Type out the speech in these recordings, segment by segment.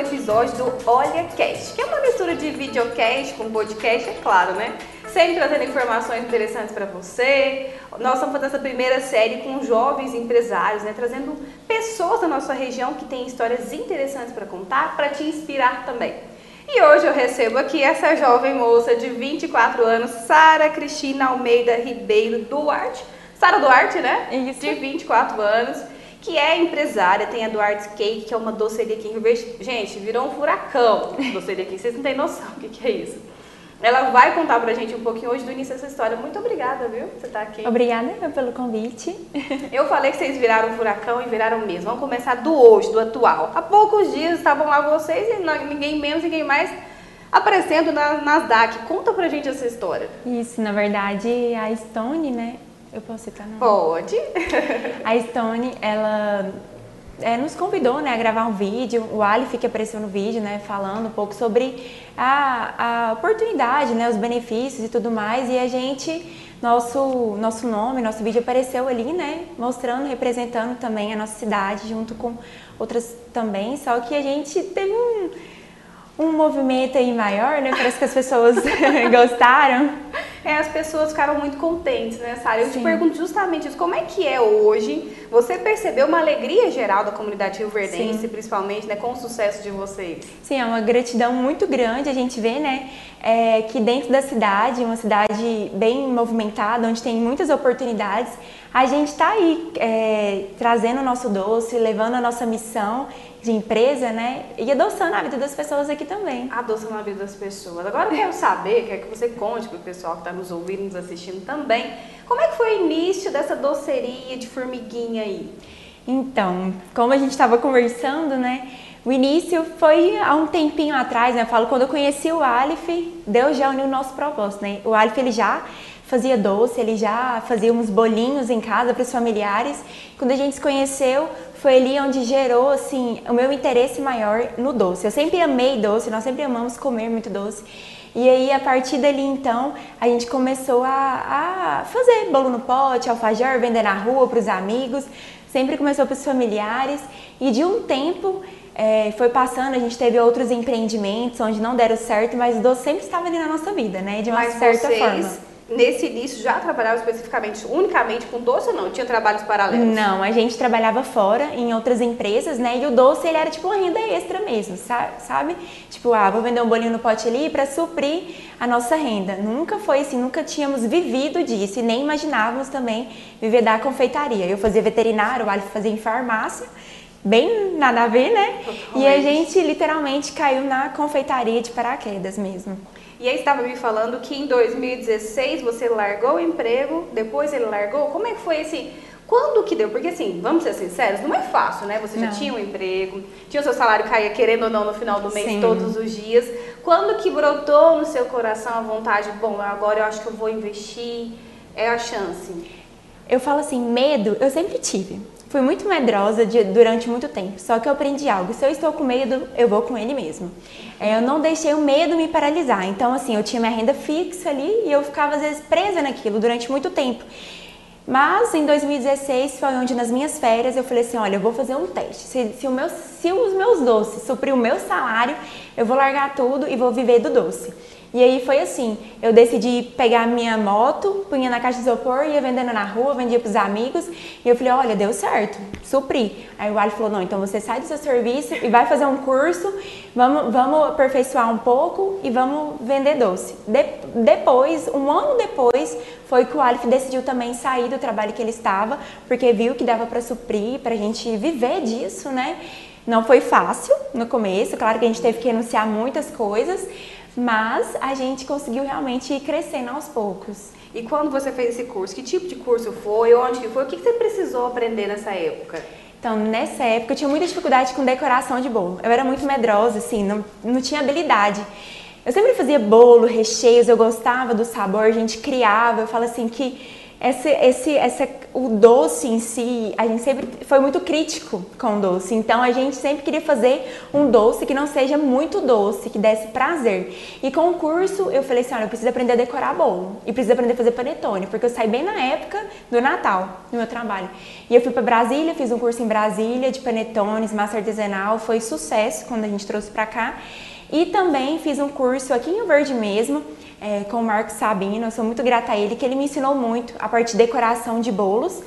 episódio do Olha Cast, que é uma mistura de videocast com podcast, é claro, né? Sempre trazendo informações interessantes para você. Nós estamos fazendo essa primeira série com jovens empresários, né? Trazendo pessoas da nossa região que têm histórias interessantes para contar, para te inspirar também. E hoje eu recebo aqui essa jovem moça de 24 anos, Sara Cristina Almeida Ribeiro Duarte. Sara Duarte, né? Isso. De 24 anos que é empresária, tem a Duarte Cake, que é uma doceria aqui em Rio Verde. Gente, virou um furacão doceria aqui, vocês não têm noção o que, que é isso. Ela vai contar pra gente um pouquinho hoje do início dessa história. Muito obrigada, viu? Você tá aqui. Obrigada pelo convite. Eu falei que vocês viraram um furacão e viraram mesmo. Vamos começar do hoje, do atual. Há poucos dias estavam lá vocês e ninguém menos, ninguém mais aparecendo na Nasdaq. Conta pra gente essa história. Isso, na verdade, a Stone, né? Eu posso citar não? Pode. A Stone, ela é, nos convidou né, a gravar um vídeo, o Alif que apareceu no vídeo, né, falando um pouco sobre a, a oportunidade, né, os benefícios e tudo mais, e a gente, nosso, nosso nome, nosso vídeo apareceu ali, né, mostrando, representando também a nossa cidade, junto com outras também, só que a gente teve um, um movimento aí maior, né, parece que as pessoas gostaram. É, as pessoas ficaram muito contentes, né, Sara? Eu Sim. te pergunto justamente isso. Como é que é hoje? Você percebeu uma alegria geral da comunidade rioverdense, principalmente, né, com o sucesso de vocês? Sim, é uma gratidão muito grande. A gente vê, né, é, que dentro da cidade, uma cidade bem movimentada, onde tem muitas oportunidades, a gente está aí é, trazendo o nosso doce, levando a nossa missão de empresa, né? E adoçando a vida das pessoas aqui também. Adoçando a vida das pessoas. Agora eu quero saber, quero que você conte para o pessoal que está nos ouvindo, nos assistindo também, como é que foi o início dessa doceria de formiguinha aí? Então, como a gente estava conversando, né? O início foi há um tempinho atrás, né? Eu falo, quando eu conheci o Alif, Deus já uniu o nosso propósito, né? O Alif, ele já fazia doce, ele já fazia uns bolinhos em casa para os familiares. Quando a gente se conheceu, foi ali onde gerou assim o meu interesse maior no doce. Eu sempre amei doce, nós sempre amamos comer muito doce. E aí, a partir dali, então, a gente começou a, a fazer bolo no pote, alfajor, vender na rua para os amigos. Sempre começou para os familiares. E de um tempo, é, foi passando, a gente teve outros empreendimentos onde não deram certo, mas o doce sempre estava ali na nossa vida, né? De uma mas certa vocês... forma nesse início já trabalhava especificamente, unicamente com doce ou não? Tinha trabalhos paralelos? Não, a gente trabalhava fora, em outras empresas, né? E o doce, ele era tipo uma renda extra mesmo, sabe? Tipo, ah, vou vender um bolinho no pote ali para suprir a nossa renda. Nunca foi assim, nunca tínhamos vivido disso e nem imaginávamos também viver da confeitaria. Eu fazia veterinário, o Alif fazia em farmácia, bem nada a ver, né? Totalmente. E a gente literalmente caiu na confeitaria de paraquedas mesmo. E aí estava me falando que em 2016 você largou o emprego, depois ele largou. Como é que foi esse quando que deu? Porque assim, vamos ser sinceros, não é fácil, né? Você já não. tinha um emprego, tinha o seu salário caía querendo ou não no final do mês Sim. todos os dias. Quando que brotou no seu coração a vontade, bom, agora eu acho que eu vou investir, é a chance? Eu falo assim, medo, eu sempre tive. Fui muito medrosa de, durante muito tempo, só que eu aprendi algo. Se eu estou com medo, eu vou com ele mesmo. É, eu não deixei o medo me paralisar. Então, assim, eu tinha minha renda fixa ali e eu ficava, às vezes, presa naquilo durante muito tempo. Mas em 2016 foi onde nas minhas férias eu falei assim, olha, eu vou fazer um teste. Se, se, meu, se os meus doces suprir o meu salário, eu vou largar tudo e vou viver do doce. E aí foi assim, eu decidi pegar minha moto, punha na caixa de isopor, ia vendendo na rua, vendia pros amigos, e eu falei, olha, deu certo, supri. Aí o Ali falou, não, então você sai do seu serviço e vai fazer um curso, vamos, vamos aperfeiçoar um pouco e vamos vender doce. De, depois, um ano depois, foi que o Alif decidiu também sair do trabalho que ele estava, porque viu que dava para suprir, pra gente viver disso, né? Não foi fácil no começo, claro que a gente teve que renunciar muitas coisas, mas a gente conseguiu realmente ir crescendo aos poucos. E quando você fez esse curso, que tipo de curso foi, onde que foi, o que você precisou aprender nessa época? Então, nessa época eu tinha muita dificuldade com decoração de bolo. Eu era muito medrosa, assim, não, não tinha habilidade. Eu sempre fazia bolo, recheios, eu gostava do sabor, a gente criava. Eu falo assim que esse, esse, essa, o doce em si, a gente sempre foi muito crítico com o doce. Então a gente sempre queria fazer um doce que não seja muito doce, que desse prazer. E com o curso eu falei assim, olha, eu preciso aprender a decorar bolo e preciso aprender a fazer panetone, porque eu saí bem na época do Natal, no meu trabalho. E eu fui para Brasília, fiz um curso em Brasília de panetones, massa artesanal, foi sucesso quando a gente trouxe para cá. E também fiz um curso aqui em Verde mesmo, é, com o Marcos Sabino, eu sou muito grata a ele, que ele me ensinou muito a parte de decoração de bolos.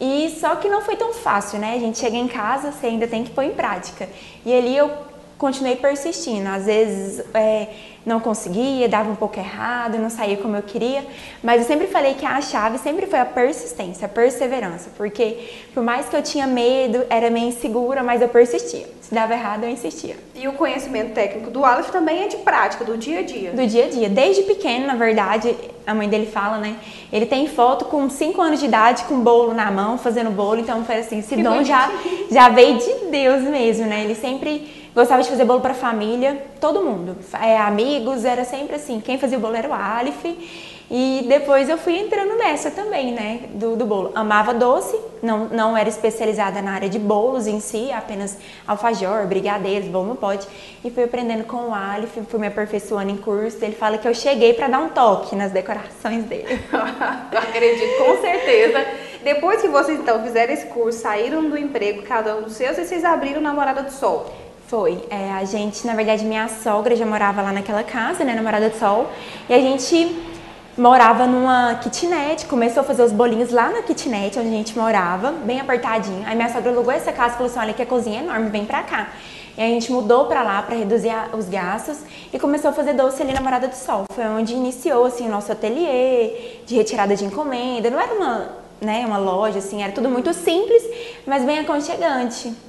E só que não foi tão fácil, né? A gente chega em casa, você ainda tem que pôr em prática. E ali eu continuei persistindo. Às vezes é, não conseguia, dava um pouco errado, não saía como eu queria, mas eu sempre falei que a chave sempre foi a persistência, a perseverança, porque por mais que eu tinha medo, era meio insegura, mas eu persistia. Se dava errado, eu insistia. E o conhecimento técnico do Aleph também é de prática, do dia a dia? Do dia a dia. Desde pequeno, na verdade, a mãe dele fala, né? Ele tem foto com 5 anos de idade, com bolo na mão, fazendo bolo, então foi assim, esse dom já, já veio de Deus mesmo, né? Ele sempre Gostava de fazer bolo para família, todo mundo. É, amigos, era sempre assim. Quem fazia o bolo era o Alif. E depois eu fui entrando nessa também, né, do, do, bolo. Amava doce, não, não era especializada na área de bolos em si, apenas alfajor, brigadeiros, bolo no pote. E fui aprendendo com o Alif, fui me aperfeiçoando em curso. Ele fala que eu cheguei para dar um toque nas decorações dele. acredito, com certeza. Depois que vocês então fizeram esse curso, saíram do emprego, cada um dos seus, e vocês abriram Namorada do Sol. Foi. É, a gente, na verdade, minha sogra já morava lá naquela casa, né, Namorada do Sol, e a gente morava numa kitnet, começou a fazer os bolinhos lá na kitnet, onde a gente morava, bem apertadinho. Aí minha sogra alugou essa casa e falou assim, olha que a cozinha é enorme, vem pra cá. E a gente mudou pra lá para reduzir a, os gastos e começou a fazer doce ali na Morada do Sol. Foi onde iniciou, assim, o nosso ateliê de retirada de encomenda. Não era uma, né, uma loja, assim, era tudo muito simples, mas bem aconchegante.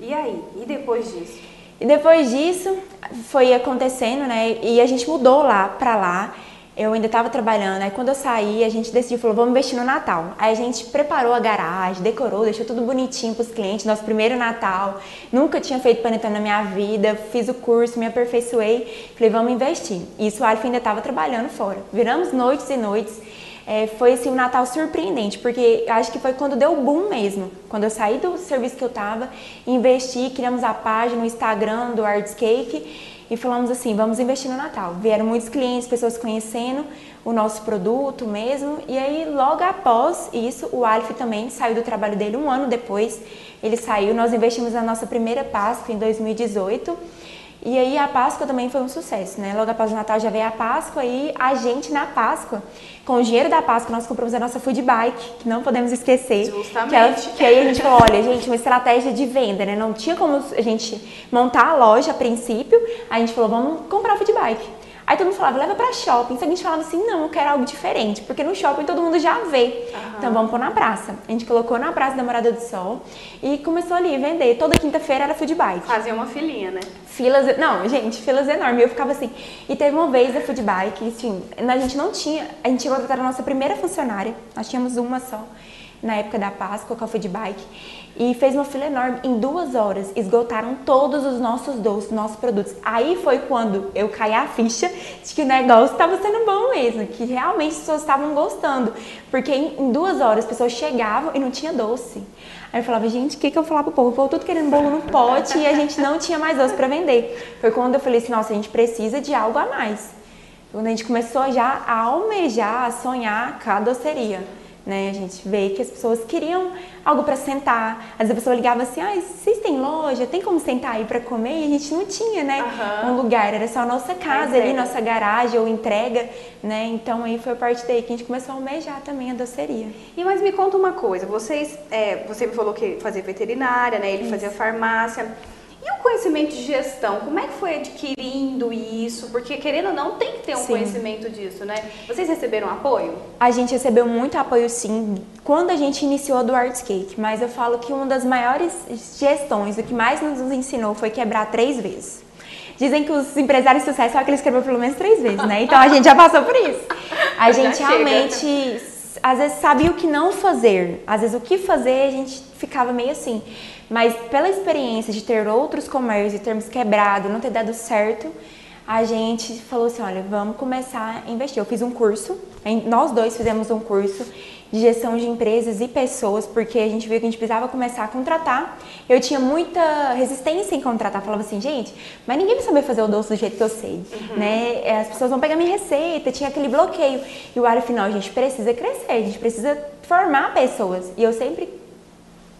E aí? E depois disso? E depois disso foi acontecendo, né? E a gente mudou lá pra lá. Eu ainda estava trabalhando. Aí quando eu saí, a gente decidiu, falou, vamos investir no Natal. Aí a gente preparou a garagem, decorou, deixou tudo bonitinho para os clientes. Nosso primeiro Natal. Nunca tinha feito panetone na minha vida. Fiz o curso, me aperfeiçoei. Falei, vamos investir. Isso o Alfa ainda estava trabalhando fora. Viramos noites e noites é, foi assim, um Natal surpreendente, porque acho que foi quando deu boom mesmo. Quando eu saí do serviço que eu estava, investi, criamos a página, o Instagram do Artscake e falamos assim, vamos investir no Natal. Vieram muitos clientes, pessoas conhecendo o nosso produto mesmo. E aí, logo após isso, o Alf também saiu do trabalho dele um ano depois. Ele saiu, nós investimos na nossa primeira Páscoa em 2018 e aí a Páscoa também foi um sucesso, né? Logo após o Natal já veio a Páscoa e a gente na Páscoa, com o dinheiro da Páscoa, nós compramos a nossa food bike, que não podemos esquecer. Justamente. Que, que aí a gente falou, olha, gente, uma estratégia de venda, né? Não tinha como a gente montar a loja a princípio, a gente falou, vamos comprar a food bike. Aí todo mundo falava, leva pra shopping. Só que a gente falava assim, não, eu quero algo diferente, porque no shopping todo mundo já vê. Uhum. Então vamos pôr na praça. A gente colocou na praça da Morada do Sol e começou ali a vender. Toda quinta-feira era food bike. Fazia uma filinha, né? Filas, não, gente, filas enormes. Eu ficava assim. E teve uma vez a food bike, assim, a gente não tinha, a gente tinha contratado a nossa primeira funcionária, nós tínhamos uma só na época da Páscoa com a food bike e fez uma fila enorme. Em duas horas esgotaram todos os nossos doces, nossos produtos. Aí foi quando eu caí a ficha de que o negócio estava sendo bom mesmo, que realmente as pessoas estavam gostando. Porque em, duas horas as pessoas chegavam e não tinha doce. Aí eu falava, gente, o que, que eu falar pro povo? O tudo querendo bolo no pote e a gente não tinha mais doce para vender. Foi quando eu falei assim, nossa, a gente precisa de algo a mais. Quando a gente começou já a almejar, a sonhar com a doceria né? A gente vê que as pessoas queriam algo para sentar. Às vezes a pessoa ligava assim: ah, vocês têm loja? Tem como sentar aí para comer? E a gente não tinha, né? Uhum. Um lugar, era só a nossa casa ali, nossa garagem ou entrega, né? Então aí foi a parte daí que a gente começou a almejar também a doceria. E mas me conta uma coisa: vocês, é, você me falou que fazia veterinária, né? Ele Isso. fazia farmácia. E o conhecimento de gestão, como é que foi adquirindo isso? Porque querendo ou não, tem que ter um sim. conhecimento disso, né? Vocês receberam apoio? A gente recebeu muito apoio sim, quando a gente iniciou do Artscape, mas eu falo que uma das maiores gestões, o que mais nos ensinou foi quebrar três vezes. Dizem que os empresários de sucesso são aqueles que quebram pelo menos três vezes, né? Então a gente já passou por isso. A gente realmente, às vezes, sabia o que não fazer. Às vezes, o que fazer, a gente ficava meio assim. Mas pela experiência de ter outros comércios e termos quebrado, não ter dado certo, a gente falou assim, olha, vamos começar a investir. Eu fiz um curso, nós dois fizemos um curso de gestão de empresas e pessoas, porque a gente viu que a gente precisava começar a contratar. Eu tinha muita resistência em contratar, falava assim, gente, mas ninguém vai saber fazer o doce do jeito que eu sei, uhum. né? É, as pessoas vão pegar minha receita, tinha aquele bloqueio. E o área final, a gente precisa crescer, a gente precisa formar pessoas. E eu sempre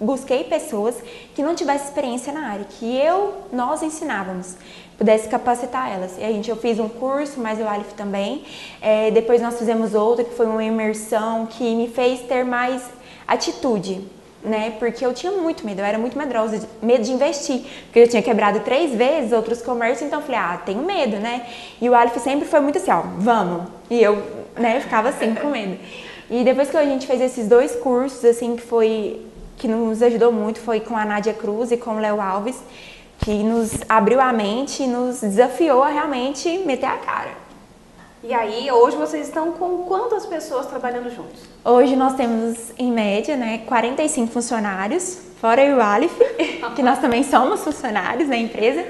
busquei pessoas que não tivessem experiência na área, que eu, nós ensinávamos pudesse capacitar elas. E a gente, eu fiz um curso, mas o Alif também. É, depois nós fizemos outro, que foi uma imersão, que me fez ter mais atitude, né? Porque eu tinha muito medo, eu era muito medrosa, medo de investir. Porque eu tinha quebrado três vezes outros comércios, então eu falei, ah, tenho medo, né? E o Alif sempre foi muito assim, ó, vamos. E eu, né, ficava assim com medo. E depois que a gente fez esses dois cursos, assim, que foi que nos ajudou muito, foi com a Nádia Cruz e com o Léo Alves que nos abriu a mente e nos desafiou a realmente meter a cara. E aí, hoje vocês estão com quantas pessoas trabalhando juntos? Hoje nós temos, em média, né, 45 funcionários, fora o Alif, que nós também somos funcionários da empresa.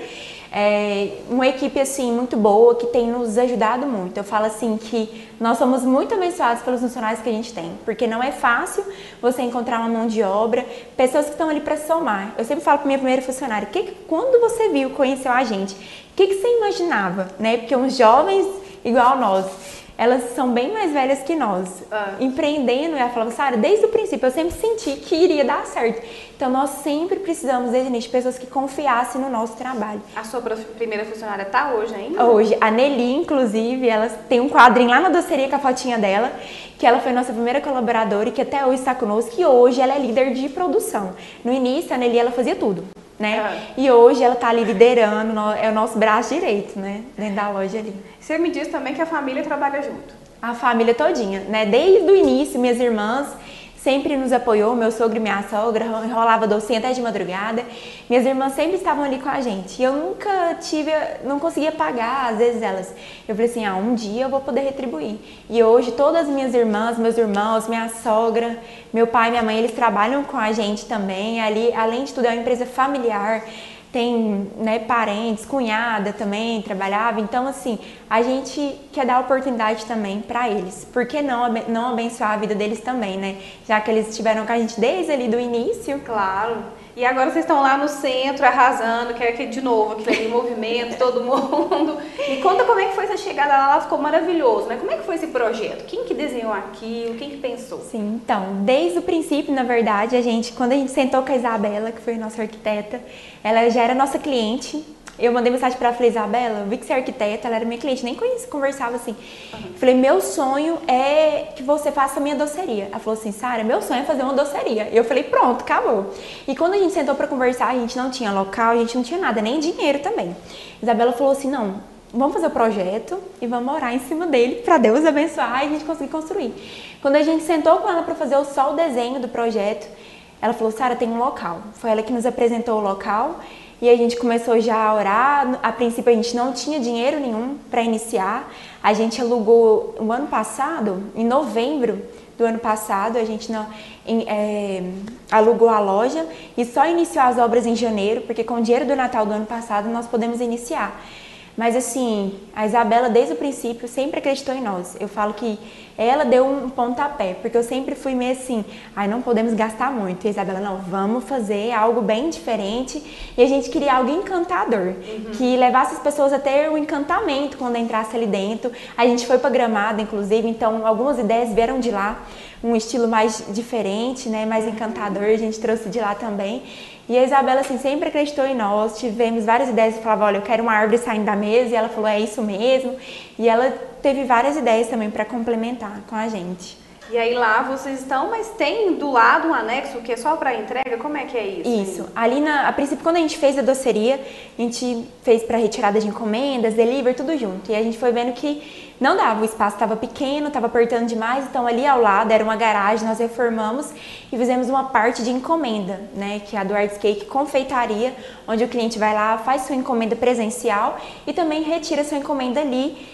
É uma equipe assim muito boa que tem nos ajudado muito. Eu falo assim que nós somos muito abençoados pelos funcionários que a gente tem, porque não é fácil você encontrar uma mão de obra, pessoas que estão ali para somar. Eu sempre falo para minha primeira funcionária, que, quando você viu, conheceu a gente, o que, que você imaginava, né? Porque uns jovens igual nós elas são bem mais velhas que nós. Ah. Empreendendo, ela falava, Sara, desde o princípio eu sempre senti que iria dar certo. Então nós sempre precisamos, desde início, de pessoas que confiassem no nosso trabalho. A sua primeira funcionária está hoje ainda? Hoje. A Nelly, inclusive, ela tem um quadrinho lá na doceria com a fotinha dela, que ela foi nossa primeira colaboradora e que até hoje está conosco, e hoje ela é líder de produção. No início, a Nelly, ela fazia tudo né? Ah. E hoje ela está ali liderando, é o nosso braço direito, né? Dentro da loja ali. Você me disse também que a família trabalha junto. A família todinha, né? Desde o início, minhas irmãs sempre nos apoiou, meu sogro e minha sogra, enrolava docinho até de madrugada. Minhas irmãs sempre estavam ali com a gente. E eu nunca tive, não conseguia pagar, às vezes elas. Eu falei assim, ah, um dia eu vou poder retribuir. E hoje todas as minhas irmãs, meus irmãos, minha sogra, meu pai, minha mãe, eles trabalham com a gente também. Ali, além de tudo, é uma empresa familiar tem né, parentes, cunhada também trabalhava. Então, assim, a gente quer dar oportunidade também para eles. Por que não, não abençoar a vida deles também, né? Já que eles estiveram com a gente desde ali do início. Claro. E agora vocês estão lá no centro arrasando, que é de novo, aquele movimento, todo mundo. Me conta como é que foi essa chegada lá, lá ficou maravilhoso, né? Como é que foi esse projeto? Quem que desenhou aquilo? Quem que pensou? Sim, então, desde o princípio, na verdade, a gente, quando a gente sentou com a Isabela, que foi nossa arquiteta, ela já era nossa cliente, eu mandei mensagem ela, falei, Isabela, vi que você é arquiteta, ela era minha cliente, nem conhecia, conversava assim. Uhum. Falei, meu sonho é que você faça a minha doceria. Ela falou assim, Sara, meu sonho é fazer uma doceria. Eu falei, pronto, acabou. E quando a gente sentou para conversar, a gente não tinha local, a gente não tinha nada, nem dinheiro também. Isabela falou assim, não, vamos fazer o projeto e vamos orar em cima dele para Deus abençoar e a gente conseguir construir. Quando a gente sentou com ela para fazer só o desenho do projeto, ela falou, Sara, tem um local. Foi ela que nos apresentou o local e a gente começou já a orar. A princípio a gente não tinha dinheiro nenhum para iniciar. A gente alugou o ano passado, em novembro do ano passado, a gente não, em, é, alugou a loja e só iniciou as obras em janeiro, porque com o dinheiro do Natal do ano passado nós podemos iniciar. Mas assim, a Isabela desde o princípio sempre acreditou em nós. Eu falo que ela deu um pontapé, porque eu sempre fui meio assim, ai, não podemos gastar muito. E a Isabela, não, vamos fazer algo bem diferente. E a gente queria algo encantador, uhum. que levasse as pessoas a ter um encantamento quando entrasse ali dentro. A gente foi para Gramado, inclusive, então algumas ideias vieram de lá, um estilo mais diferente, né, mais encantador, a gente trouxe de lá também. E a Isabela, assim, sempre acreditou em nós, tivemos várias ideias, eu falava, olha, eu quero uma árvore saindo da mesa, e ela falou, é isso mesmo. E ela teve várias ideias também para complementar com a gente. E aí lá vocês estão, mas tem do lado um anexo que é só para entrega? Como é que é isso? Isso. Ali na, a princípio quando a gente fez a doceria, a gente fez para retirada de encomendas, delivery, tudo junto. E a gente foi vendo que não dava, o espaço estava pequeno, estava apertando demais, então ali ao lado era uma garagem, nós reformamos e fizemos uma parte de encomenda, né, que é a do Arts Cake Confeitaria, onde o cliente vai lá, faz sua encomenda presencial e também retira sua encomenda ali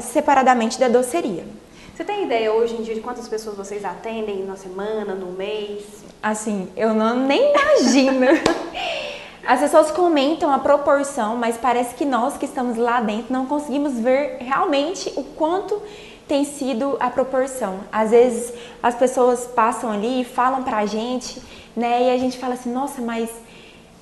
separadamente da doceria. Você tem ideia hoje em dia de quantas pessoas vocês atendem na semana, no mês? Assim, eu não nem imagino. As pessoas comentam a proporção, mas parece que nós que estamos lá dentro não conseguimos ver realmente o quanto tem sido a proporção. Às vezes as pessoas passam ali e falam pra gente, né? E a gente fala assim, nossa, mas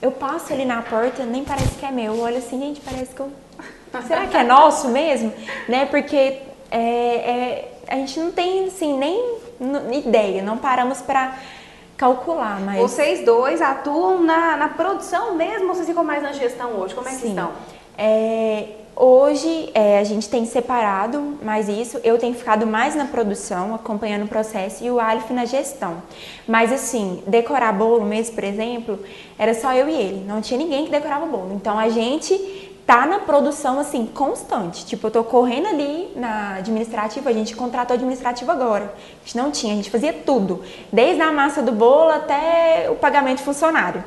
eu passo ali na porta, nem parece que é meu. Olha assim, gente, parece que eu. Será que é nosso mesmo? Né? Porque é, é, a gente não tem assim, nem ideia, não paramos para calcular, mas. Vocês dois atuam na, na produção mesmo ou vocês ficam mais na gestão hoje? Como é que Sim. estão? É, Hoje é, a gente tem separado mais isso, eu tenho ficado mais na produção, acompanhando o processo, e o Alif na gestão. Mas assim, decorar bolo mesmo, por exemplo, era só eu e ele, não tinha ninguém que decorava bolo. Então a gente tá na produção assim, constante. Tipo, eu tô correndo ali na administrativa, a gente contratou administrativa agora. A gente não tinha, a gente fazia tudo, desde a massa do bolo até o pagamento de funcionário.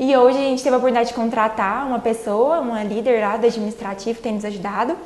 E hoje a gente teve a oportunidade de contratar uma pessoa, uma líder lá do administrativo tem nos ajudado.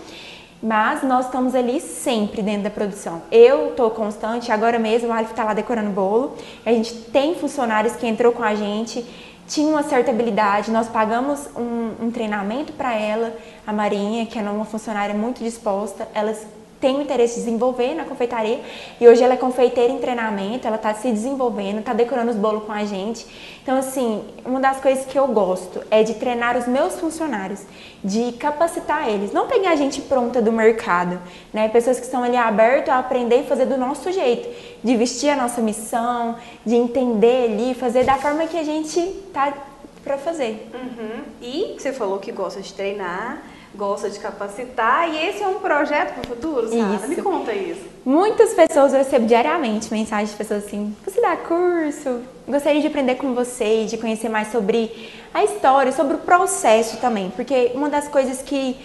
Mas nós estamos ali sempre dentro da produção. Eu estou constante, agora mesmo o Alif está lá decorando bolo. A gente tem funcionários que entrou com a gente, tinha uma certa habilidade. Nós pagamos um, um treinamento para ela, a Marinha, que é uma funcionária muito disposta. Elas tem o interesse de desenvolver na confeitaria e hoje ela é confeiteira em treinamento, ela está se desenvolvendo, está decorando os bolos com a gente. Então, assim, uma das coisas que eu gosto é de treinar os meus funcionários, de capacitar eles, não pegar gente pronta do mercado, né? Pessoas que estão ali abertas a aprender e fazer do nosso jeito, de vestir a nossa missão, de entender ali, fazer da forma que a gente tá para fazer. Uhum. E você falou que gosta de treinar gosta de capacitar e esse é um projeto para o futuro, Sara? Me conta isso. Muitas pessoas eu recebo diariamente mensagens de pessoas assim: você dá curso? Gostaria de aprender com você, de conhecer mais sobre a história, sobre o processo também, porque uma das coisas que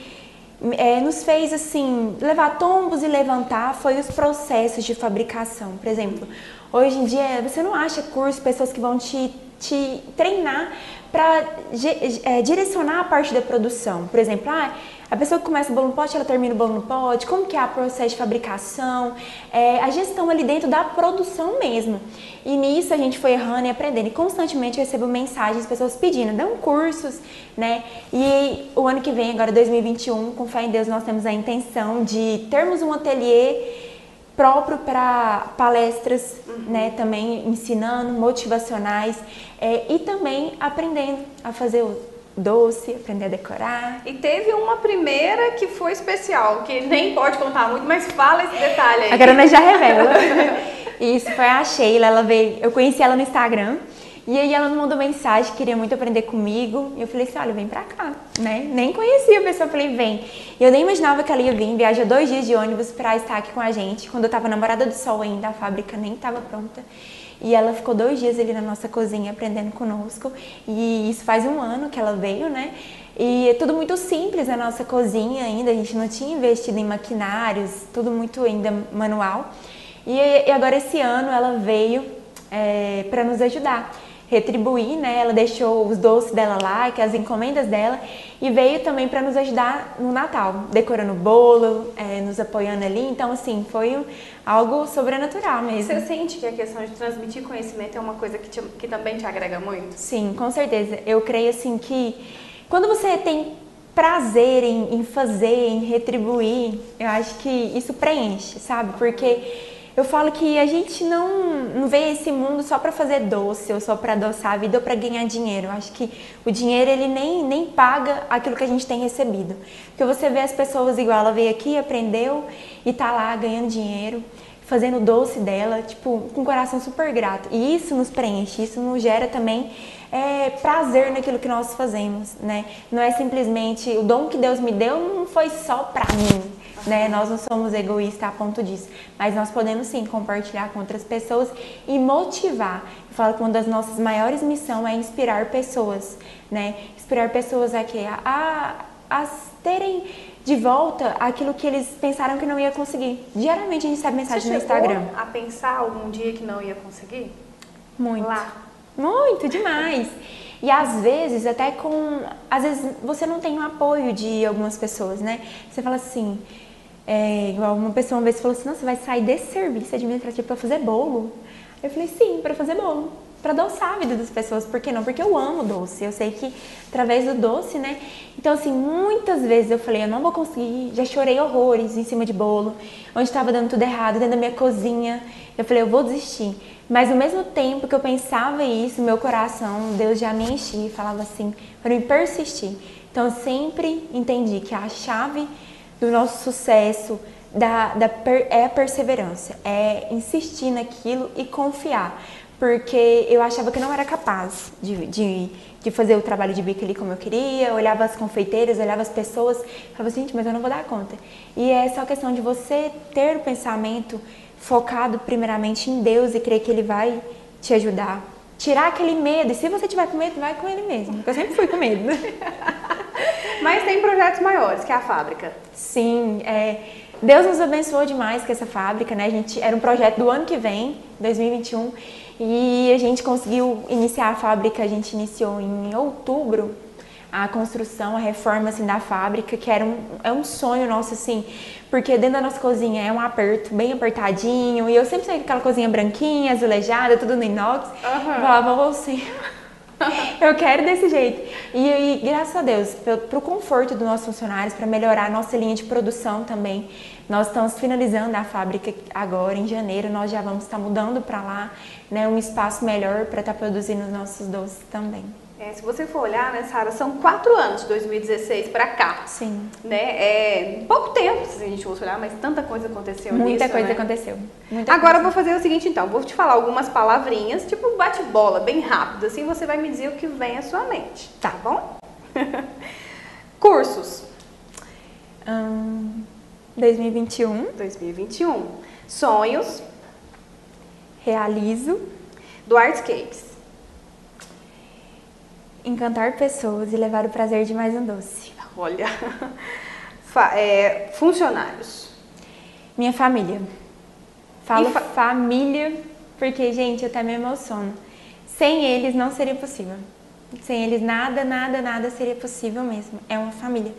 é, nos fez assim levar tombos e levantar foi os processos de fabricação. Por exemplo, hoje em dia você não acha curso, pessoas que vão te, te treinar para é, direcionar a parte da produção. Por exemplo, ah, a pessoa que começa o bolo no pote, ela termina o bolo no pote, como que é o processo de fabricação, é, a gestão ali dentro da produção mesmo. E nisso a gente foi errando e aprendendo. E constantemente eu recebo mensagens, pessoas pedindo, dão cursos, né? E o ano que vem, agora 2021, com fé em Deus, nós temos a intenção de termos um ateliê próprio para palestras, uhum. né, também ensinando, motivacionais é, e também aprendendo a fazer o doce, aprender a decorar. E teve uma primeira que foi especial, que nem pode contar muito, mas fala esse detalhe aí. A Carona já revela. Isso foi a Sheila, ela veio, eu conheci ela no Instagram. E aí ela me mandou mensagem, queria muito aprender comigo. E eu falei assim, olha, vem pra cá, né? Nem conhecia a pessoa, falei, vem. E eu nem imaginava que ela ia vir, viaja dois dias de ônibus pra estar aqui com a gente. Quando eu tava namorada do sol ainda, a fábrica nem tava pronta. E ela ficou dois dias ali na nossa cozinha aprendendo conosco. E isso faz um ano que ela veio, né? E é tudo muito simples a nossa cozinha ainda, a gente não tinha investido em maquinários, tudo muito ainda manual. E, e agora esse ano ela veio é, para nos ajudar retribuir, né? Ela deixou os doces dela lá, que as encomendas dela, e veio também para nos ajudar no Natal, decorando o bolo, é, nos apoiando ali. Então, assim, foi algo sobrenatural mesmo. Você sente que a questão de transmitir conhecimento é uma coisa que, te, que também te agrega muito? Sim, com certeza. Eu creio, assim, que quando você tem prazer em, em fazer, em retribuir, eu acho que isso preenche, sabe? Porque eu falo que a gente não, não vê esse mundo só para fazer doce ou só para adoçar a vida ou para ganhar dinheiro. Eu acho que o dinheiro ele nem, nem paga aquilo que a gente tem recebido. Porque você vê as pessoas igual, ela veio aqui, aprendeu e tá lá ganhando dinheiro, fazendo doce dela, tipo, com um coração super grato. E isso nos preenche, isso nos gera também é, prazer naquilo que nós fazemos, né? Não é simplesmente o dom que Deus me deu não foi só para mim né? Nós não somos egoístas a ponto disso, mas nós podemos sim compartilhar com outras pessoas e motivar. Eu falo que uma das nossas maiores missões é inspirar pessoas, né? Inspirar pessoas a a, a terem de volta aquilo que eles pensaram que não ia conseguir. Diariamente a gente recebe mensagem no Instagram. a pensar algum dia que não ia conseguir? Muito. Lá. Muito, demais. E às vezes, até com. Às vezes você não tem o apoio de algumas pessoas, né? Você fala assim, é, uma pessoa uma vez falou assim, nossa, você vai sair desse serviço administrativo para fazer bolo? Eu falei, sim, para fazer bolo. para adoçar a vida das pessoas. Por que não? Porque eu amo doce. Eu sei que através do doce, né? Então, assim, muitas vezes eu falei, eu não vou conseguir. Já chorei horrores em cima de bolo, onde estava dando tudo errado, dentro da minha cozinha. Eu falei, eu vou desistir. Mas ao mesmo tempo que eu pensava isso, meu coração, Deus já me enchia e falava assim, para me persistir. Então, eu sempre entendi que a chave do nosso sucesso da, da per, é a perseverança, é insistir naquilo e confiar. Porque eu achava que não era capaz de, de, de fazer o trabalho de bico ali como eu queria, eu olhava as confeiteiras, olhava as pessoas, falava assim, gente, mas eu não vou dar conta. E é só questão de você ter o pensamento focado primeiramente em Deus e crer que Ele vai te ajudar. Tirar aquele medo, e se você tiver com medo, vai com Ele mesmo, porque eu sempre fui com medo. Mas tem projetos maiores, que é a fábrica. Sim, é, Deus nos abençoou demais com essa fábrica, né? A gente era um projeto do ano que vem, 2021, e a gente conseguiu iniciar a fábrica, a gente iniciou em outubro a construção, a reforma assim, da fábrica, que era um, é um sonho nosso, assim, porque dentro da nossa cozinha é um aperto, bem apertadinho, e eu sempre saí com aquela cozinha branquinha, azulejada, tudo no inox, uhum. falava, você eu quero desse jeito. E, e graças a Deus, para o conforto dos nossos funcionários, para melhorar a nossa linha de produção também. Nós estamos finalizando a fábrica agora, em janeiro, nós já vamos estar mudando para lá, né, um espaço melhor para estar produzindo os nossos doces também. É, se você for olhar, né, Sara, são quatro anos de 2016 para cá. Sim. Né? É pouco tempo, se a gente for olhar, mas tanta coisa aconteceu Muita nisso, coisa né? aconteceu. Muita Agora coisa. eu vou fazer o seguinte, então. Vou te falar algumas palavrinhas, tipo um bate-bola, bem rápido. Assim você vai me dizer o que vem à sua mente. Tá, tá bom? Cursos. Hum, 2021. 2021. Sonhos. Realizo. Do Artscapes encantar pessoas e levar o prazer de mais um doce. Olha, é, funcionários. Minha família. Falo fa família porque, gente, eu até me emociono. Sem eles não seria possível. Sem eles nada, nada, nada seria possível mesmo. É uma família.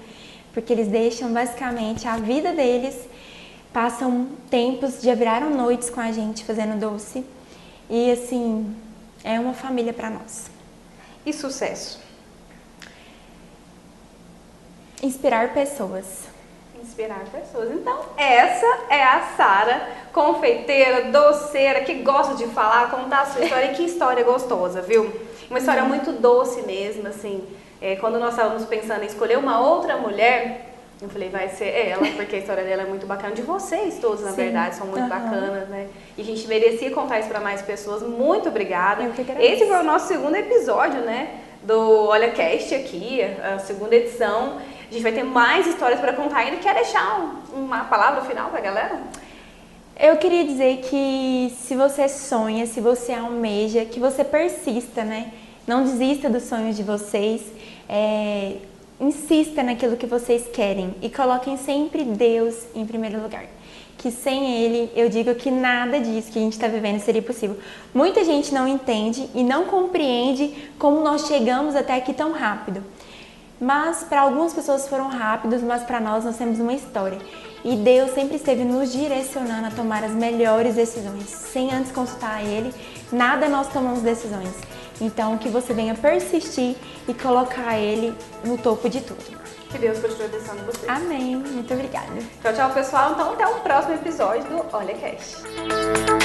Porque eles deixam basicamente a vida deles, passam tempos, já viraram noites com a gente fazendo doce. E assim, é uma família para nós e sucesso? Inspirar pessoas. Inspirar pessoas. Então, essa é a Sara, confeiteira, doceira, que gosta de falar, contar a sua história. e que história gostosa, viu? Uma história muito doce mesmo, assim. É, quando nós estávamos pensando em escolher uma outra mulher, eu falei, vai ser ela, porque a história dela é muito bacana. De vocês todos, na Sim. verdade, são muito uhum. bacanas, né? E a gente merecia contar isso para mais pessoas. Muito obrigada. Esse foi o nosso segundo episódio, né? Do Olha Cast aqui, a segunda edição. A gente vai ter mais histórias para contar ainda. Quer deixar um, uma palavra final para a galera? Eu queria dizer que se você sonha, se você almeja, que você persista, né? Não desista dos sonhos de vocês. É, insista naquilo que vocês querem e coloquem sempre Deus em primeiro lugar. Que sem Ele, eu digo que nada disso que a gente está vivendo seria possível. Muita gente não entende e não compreende como nós chegamos até aqui tão rápido. Mas para algumas pessoas foram rápidos, mas para nós nós temos uma história. E Deus sempre esteve nos direcionando a tomar as melhores decisões. Sem antes consultar Ele, nada nós tomamos decisões. Então, que você venha persistir e colocar ele no topo de tudo. Que Deus continue abençoando você. Amém. Muito obrigada. Tchau, tchau, pessoal. Então, até o próximo episódio do Olha Cash.